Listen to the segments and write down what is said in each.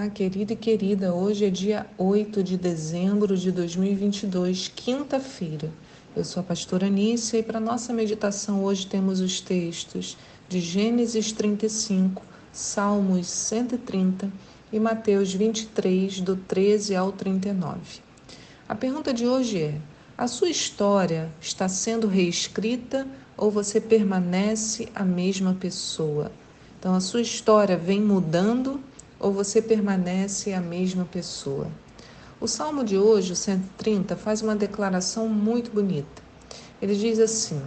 Olá, querido e querida. Hoje é dia 8 de dezembro de 2022, quinta-feira. Eu sou a pastora Anícia e para nossa meditação hoje temos os textos de Gênesis 35, Salmos 130 e Mateus 23, do 13 ao 39. A pergunta de hoje é: a sua história está sendo reescrita ou você permanece a mesma pessoa? Então, a sua história vem mudando ou você permanece a mesma pessoa? O salmo de hoje, o 130, faz uma declaração muito bonita. Ele diz assim: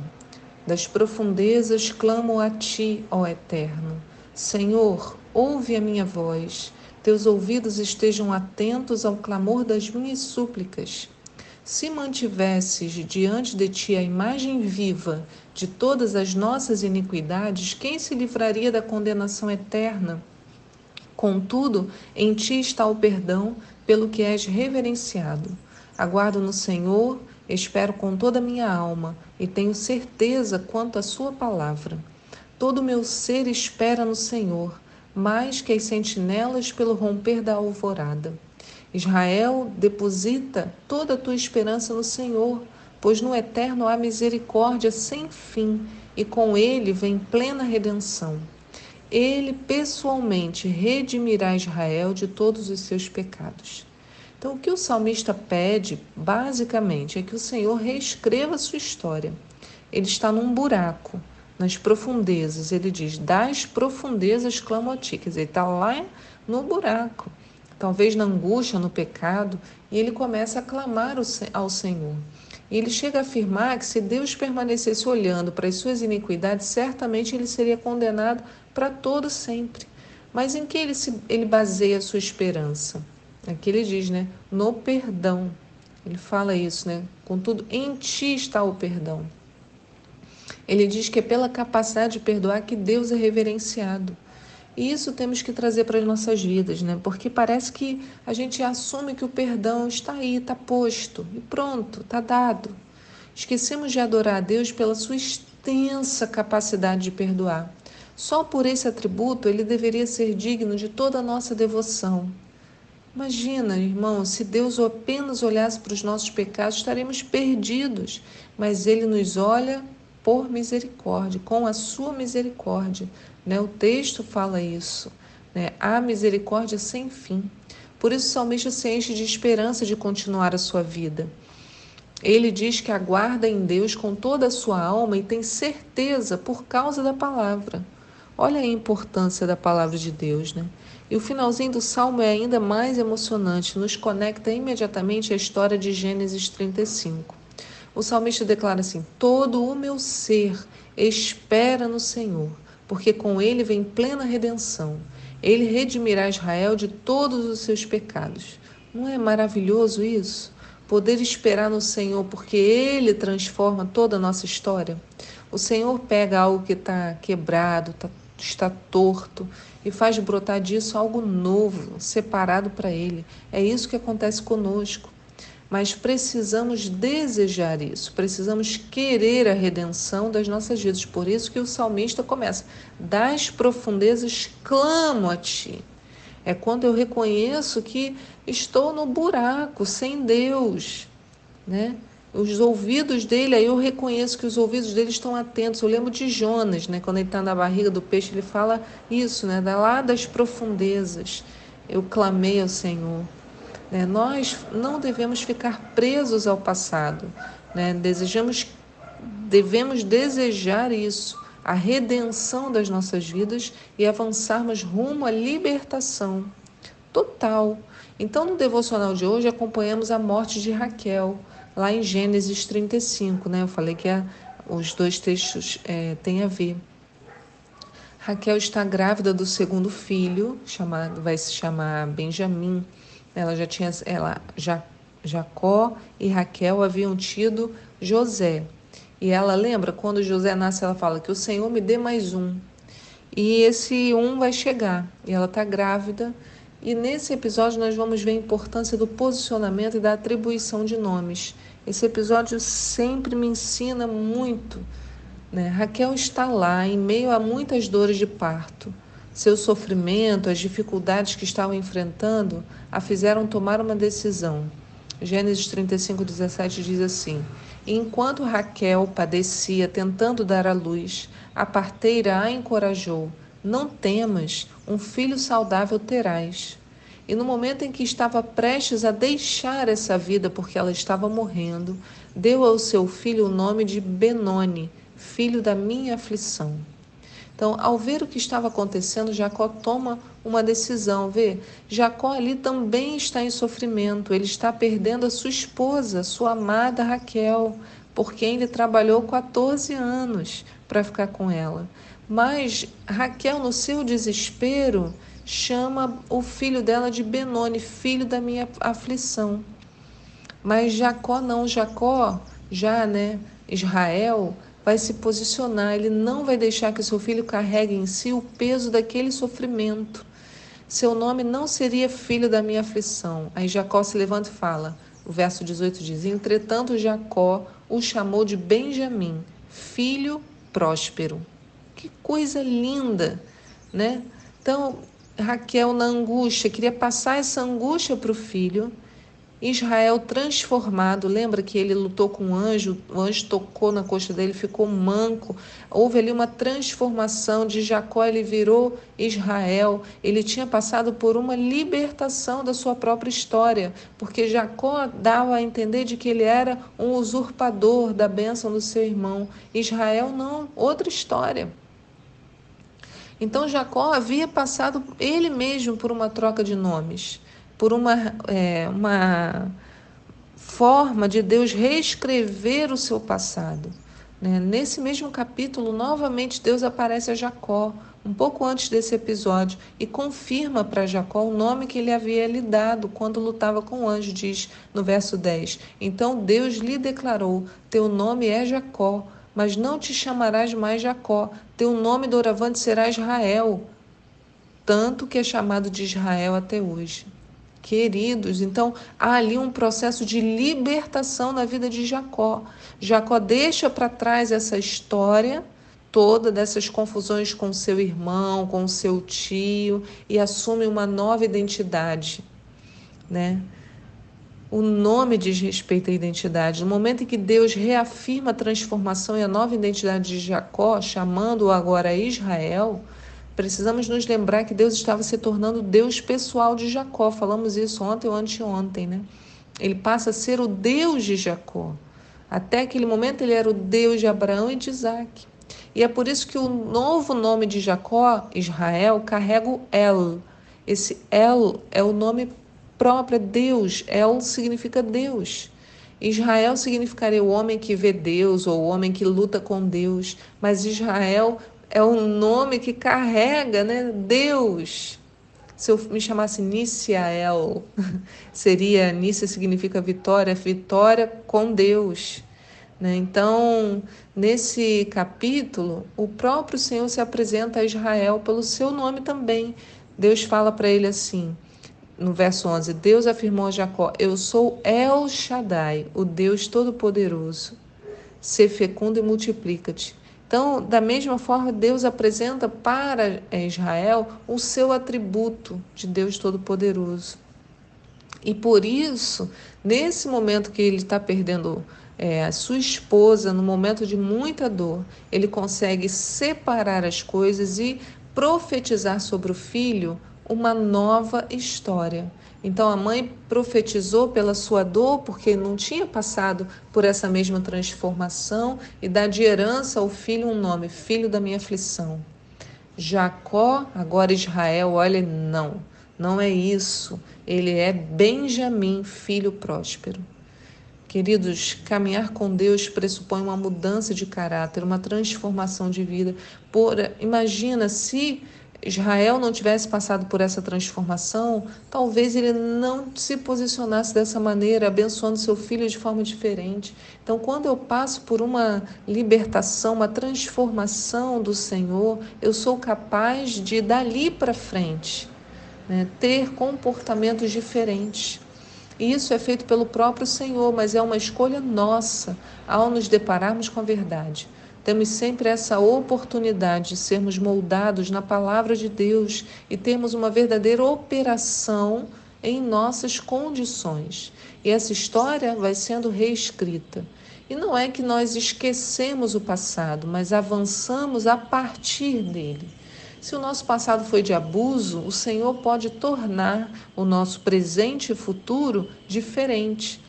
Das profundezas clamo a ti, ó Eterno. Senhor, ouve a minha voz. Teus ouvidos estejam atentos ao clamor das minhas súplicas. Se mantivesses diante de ti a imagem viva de todas as nossas iniquidades, quem se livraria da condenação eterna? Contudo, em ti está o perdão, pelo que és reverenciado. Aguardo no Senhor, espero com toda a minha alma e tenho certeza quanto à Sua palavra. Todo o meu ser espera no Senhor, mais que as sentinelas pelo romper da alvorada. Israel, deposita toda a tua esperança no Senhor, pois no eterno há misericórdia sem fim e com ele vem plena redenção ele pessoalmente redimirá Israel de todos os seus pecados. Então, o que o salmista pede, basicamente, é que o Senhor reescreva a sua história. Ele está num buraco, nas profundezas. Ele diz: Das profundezas clamo a ti. Quer dizer, ele está lá no buraco, talvez na angústia, no pecado, e ele começa a clamar ao Senhor. E ele chega a afirmar que se Deus permanecesse olhando para as suas iniquidades, certamente ele seria condenado para todo sempre. Mas em que ele, se, ele baseia a sua esperança? Aqui ele diz, né? No perdão. Ele fala isso, né? Contudo, em ti está o perdão. Ele diz que é pela capacidade de perdoar que Deus é reverenciado. E isso temos que trazer para as nossas vidas, né? Porque parece que a gente assume que o perdão está aí, está posto e pronto, está dado. Esquecemos de adorar a Deus pela sua extensa capacidade de perdoar. Só por esse atributo ele deveria ser digno de toda a nossa devoção. Imagina, irmão, se Deus apenas olhasse para os nossos pecados, estaremos perdidos, mas ele nos olha por misericórdia, com a sua misericórdia. Né? O texto fala isso. Né? Há misericórdia sem fim. Por isso o salmista se enche de esperança de continuar a sua vida. Ele diz que aguarda em Deus com toda a sua alma e tem certeza por causa da palavra. Olha a importância da palavra de Deus, né? E o finalzinho do salmo é ainda mais emocionante, nos conecta imediatamente à história de Gênesis 35. O salmista declara assim: Todo o meu ser espera no Senhor, porque com ele vem plena redenção. Ele redimirá Israel de todos os seus pecados. Não é maravilhoso isso? Poder esperar no Senhor, porque Ele transforma toda a nossa história. O Senhor pega algo que está quebrado, está está torto e faz brotar disso algo novo, separado para Ele. É isso que acontece conosco. Mas precisamos desejar isso, precisamos querer a redenção das nossas vidas. Por isso que o salmista começa: Das profundezas clamo a ti. É quando eu reconheço que estou no buraco, sem Deus, né? Os ouvidos dele, aí eu reconheço que os ouvidos dele estão atentos. Eu lembro de Jonas, né? Quando ele está na barriga do peixe, ele fala isso, né? Da lá das profundezas, eu clamei ao Senhor. Né? Nós não devemos ficar presos ao passado, né? Desejamos, devemos desejar isso, a redenção das nossas vidas e avançarmos rumo à libertação total. Então, no devocional de hoje, acompanhamos a morte de Raquel lá em Gênesis 35, né? Eu falei que a, os dois textos é, têm a ver. Raquel está grávida do segundo filho, chamado, vai se chamar Benjamim. Ela já tinha, ela já Jacó e Raquel haviam tido José. E ela lembra quando José nasce, ela fala que o Senhor me dê mais um. E esse um vai chegar. E ela está grávida e nesse episódio nós vamos ver a importância do posicionamento e da atribuição de nomes. Esse episódio sempre me ensina muito. Né? Raquel está lá em meio a muitas dores de parto, Seu sofrimento, as dificuldades que estavam enfrentando, a fizeram tomar uma decisão. Gênesis 35, 17 diz assim: Enquanto Raquel padecia tentando dar à luz, a parteira a encorajou: Não temas, um filho saudável terás. E no momento em que estava prestes a deixar essa vida porque ela estava morrendo, deu ao seu filho o nome de Benoni, filho da minha aflição. Então, ao ver o que estava acontecendo, Jacó toma uma decisão. Vê, Jacó ali também está em sofrimento. Ele está perdendo a sua esposa, sua amada Raquel, por quem ele trabalhou 14 anos para ficar com ela. Mas Raquel, no seu desespero, chama o filho dela de Benoni, filho da minha aflição. Mas Jacó não, Jacó, já, né, Israel, vai se posicionar, ele não vai deixar que seu filho carregue em si o peso daquele sofrimento. Seu nome não seria filho da minha aflição. Aí Jacó se levanta e fala, o verso 18 diz: Entretanto, Jacó o chamou de Benjamim, filho próspero. Que coisa linda, né? Então, Raquel, na angústia, queria passar essa angústia para o filho Israel transformado, lembra que ele lutou com o anjo, o anjo tocou na coxa dele, ficou manco. Houve ali uma transformação de Jacó, ele virou Israel. Ele tinha passado por uma libertação da sua própria história, porque Jacó dava a entender de que ele era um usurpador da bênção do seu irmão. Israel não, outra história. Então Jacó havia passado ele mesmo por uma troca de nomes por uma, é, uma forma de Deus reescrever o seu passado. Né? Nesse mesmo capítulo, novamente Deus aparece a Jacó, um pouco antes desse episódio, e confirma para Jacó o nome que ele havia lhe dado quando lutava com o anjo, diz no verso 10. Então Deus lhe declarou: Teu nome é Jacó, mas não te chamarás mais Jacó, teu nome doravante será Israel, tanto que é chamado de Israel até hoje queridos. Então, há ali um processo de libertação na vida de Jacó. Jacó deixa para trás essa história toda dessas confusões com seu irmão, com seu tio e assume uma nova identidade, né? O nome diz respeito à identidade. No momento em que Deus reafirma a transformação e a nova identidade de Jacó, chamando-o agora Israel, Precisamos nos lembrar que Deus estava se tornando Deus pessoal de Jacó. Falamos isso ontem ou anteontem, né? Ele passa a ser o Deus de Jacó. Até aquele momento ele era o Deus de Abraão e de Isaac. E é por isso que o novo nome de Jacó, Israel, carrega o El. Esse El é o nome próprio, é Deus. El significa Deus. Israel significaria o homem que vê Deus ou o homem que luta com Deus, mas Israel é um nome que carrega né, Deus. Se eu me chamasse Niciael, seria Nícia significa vitória, vitória com Deus. Né? Então, nesse capítulo, o próprio Senhor se apresenta a Israel pelo seu nome também. Deus fala para ele assim, no verso 11: Deus afirmou a Jacó: Eu sou El Shaddai, o Deus Todo-Poderoso. Ser fecundo e multiplica-te. Então, da mesma forma, Deus apresenta para Israel o seu atributo de Deus Todo-Poderoso. E por isso, nesse momento que ele está perdendo é, a sua esposa, no momento de muita dor, ele consegue separar as coisas e profetizar sobre o filho uma nova história. Então a mãe profetizou pela sua dor, porque não tinha passado por essa mesma transformação, e dá de herança ao filho um nome: filho da minha aflição. Jacó, agora Israel, olha, não, não é isso. Ele é Benjamim, filho próspero. Queridos, caminhar com Deus pressupõe uma mudança de caráter, uma transformação de vida. Por, imagina se Israel não tivesse passado por essa transformação, talvez ele não se posicionasse dessa maneira, abençoando seu filho de forma diferente. Então, quando eu passo por uma libertação, uma transformação do Senhor, eu sou capaz de, dali para frente, né, ter comportamentos diferentes. Isso é feito pelo próprio Senhor, mas é uma escolha nossa ao nos depararmos com a verdade. Temos sempre essa oportunidade de sermos moldados na palavra de Deus e termos uma verdadeira operação em nossas condições. E essa história vai sendo reescrita. E não é que nós esquecemos o passado, mas avançamos a partir dele. Se o nosso passado foi de abuso, o Senhor pode tornar o nosso presente e futuro diferente.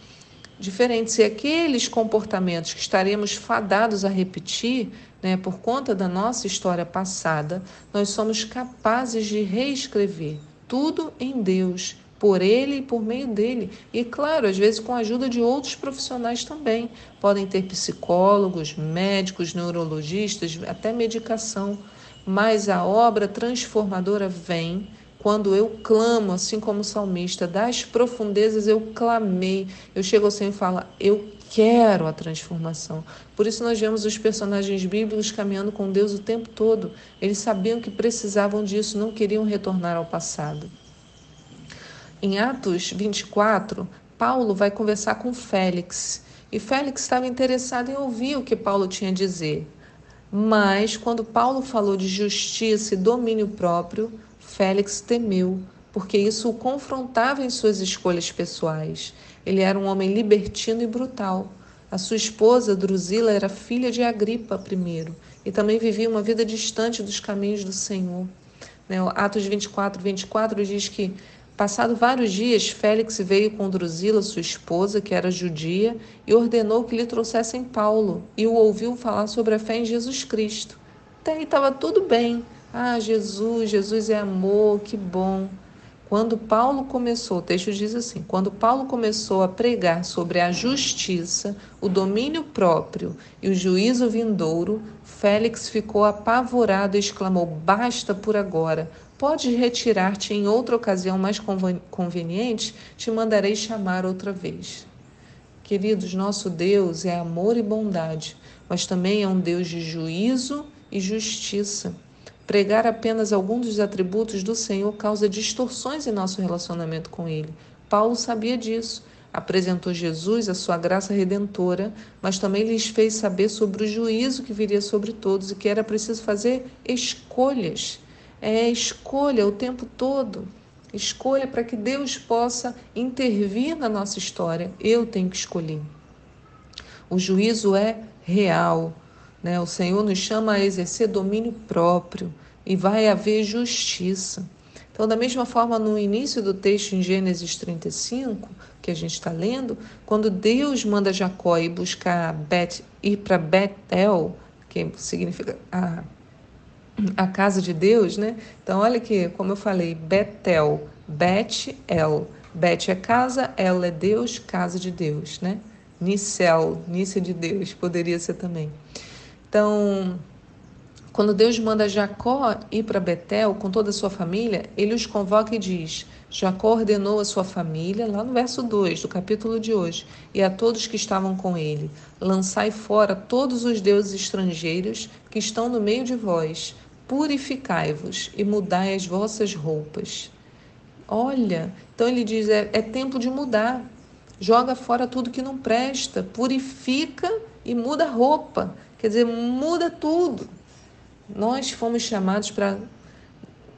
Diferente se aqueles comportamentos que estaremos fadados a repetir, né, por conta da nossa história passada, nós somos capazes de reescrever tudo em Deus, por Ele e por meio dele. E, claro, às vezes com a ajuda de outros profissionais também. Podem ter psicólogos, médicos, neurologistas, até medicação mas a obra transformadora vem quando eu clamo, assim como o salmista, das profundezas eu clamei. Eu chego Senhor e falo, eu quero a transformação. Por isso nós vemos os personagens bíblicos caminhando com Deus o tempo todo. Eles sabiam que precisavam disso, não queriam retornar ao passado. Em Atos 24, Paulo vai conversar com Félix. E Félix estava interessado em ouvir o que Paulo tinha a dizer. Mas, quando Paulo falou de justiça e domínio próprio, Félix temeu, porque isso o confrontava em suas escolhas pessoais. Ele era um homem libertino e brutal. A sua esposa, Drusila, era filha de Agripa I e também vivia uma vida distante dos caminhos do Senhor. Né, Atos 24, 24 diz que Passado vários dias, Félix veio com Drusila, sua esposa, que era judia, e ordenou que lhe trouxessem Paulo, e o ouviu falar sobre a fé em Jesus Cristo. Até aí estava tudo bem. Ah, Jesus, Jesus é amor, que bom. Quando Paulo começou, o texto diz assim: quando Paulo começou a pregar sobre a justiça, o domínio próprio e o juízo vindouro, Félix ficou apavorado e exclamou: Basta por agora, Podes retirar-te em outra ocasião mais conveniente, te mandarei chamar outra vez. Queridos, nosso Deus é amor e bondade, mas também é um Deus de juízo e justiça. Pregar apenas alguns dos atributos do Senhor causa distorções em nosso relacionamento com Ele. Paulo sabia disso. Apresentou Jesus, a sua graça redentora, mas também lhes fez saber sobre o juízo que viria sobre todos e que era preciso fazer escolhas é escolha o tempo todo. Escolha para que Deus possa intervir na nossa história. Eu tenho que escolher. O juízo é real. Né? O Senhor nos chama a exercer domínio próprio e vai haver justiça. Então, da mesma forma, no início do texto em Gênesis 35, que a gente está lendo, quando Deus manda Jacó ir buscar Bet, ir para Betel, que significa a a casa de Deus, né? Então, olha aqui, como eu falei, Betel, Bet-El. Bet é casa, El é Deus, casa de Deus, né? Nicel, Nícia de Deus, poderia ser também. Então, quando Deus manda Jacó ir para Betel com toda a sua família, ele os convoca e diz: Jacó ordenou a sua família, lá no verso 2 do capítulo de hoje, e a todos que estavam com ele: Lançai fora todos os deuses estrangeiros que estão no meio de vós purificai-vos e mudai as vossas roupas. Olha, então ele diz: é, é tempo de mudar. Joga fora tudo que não presta, purifica e muda a roupa. Quer dizer, muda tudo. Nós fomos chamados para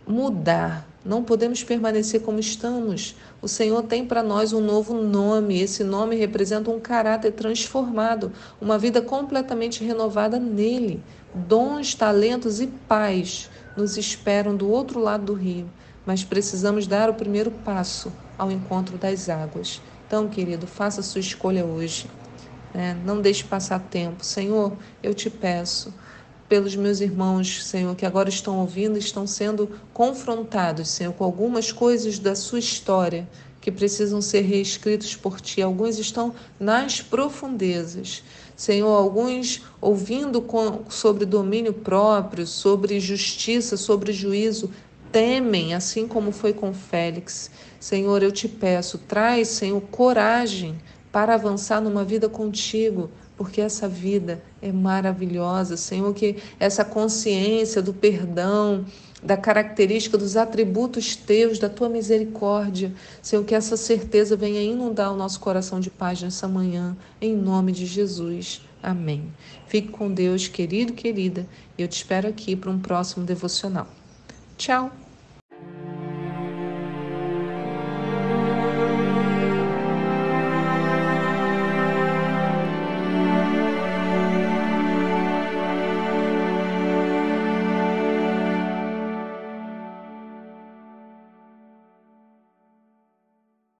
mudar. Não podemos permanecer como estamos. O Senhor tem para nós um novo nome. Esse nome representa um caráter transformado, uma vida completamente renovada nele. Dons, talentos e paz nos esperam do outro lado do rio, mas precisamos dar o primeiro passo ao encontro das águas. Então, querido, faça sua escolha hoje. Né? Não deixe passar tempo. Senhor, eu te peço pelos meus irmãos, Senhor, que agora estão ouvindo, estão sendo confrontados, Senhor, com algumas coisas da sua história que precisam ser reescritos por ti. Alguns estão nas profundezas. Senhor, alguns ouvindo com, sobre domínio próprio, sobre justiça, sobre juízo, temem, assim como foi com Félix. Senhor, eu te peço, traz, Senhor, coragem para avançar numa vida contigo, porque essa vida é maravilhosa, Senhor, que essa consciência do perdão, da característica dos atributos teus, da tua misericórdia. Senhor, que essa certeza venha inundar o nosso coração de paz nessa manhã, em nome de Jesus. Amém. Fique com Deus, querido, querida, e eu te espero aqui para um próximo devocional. Tchau!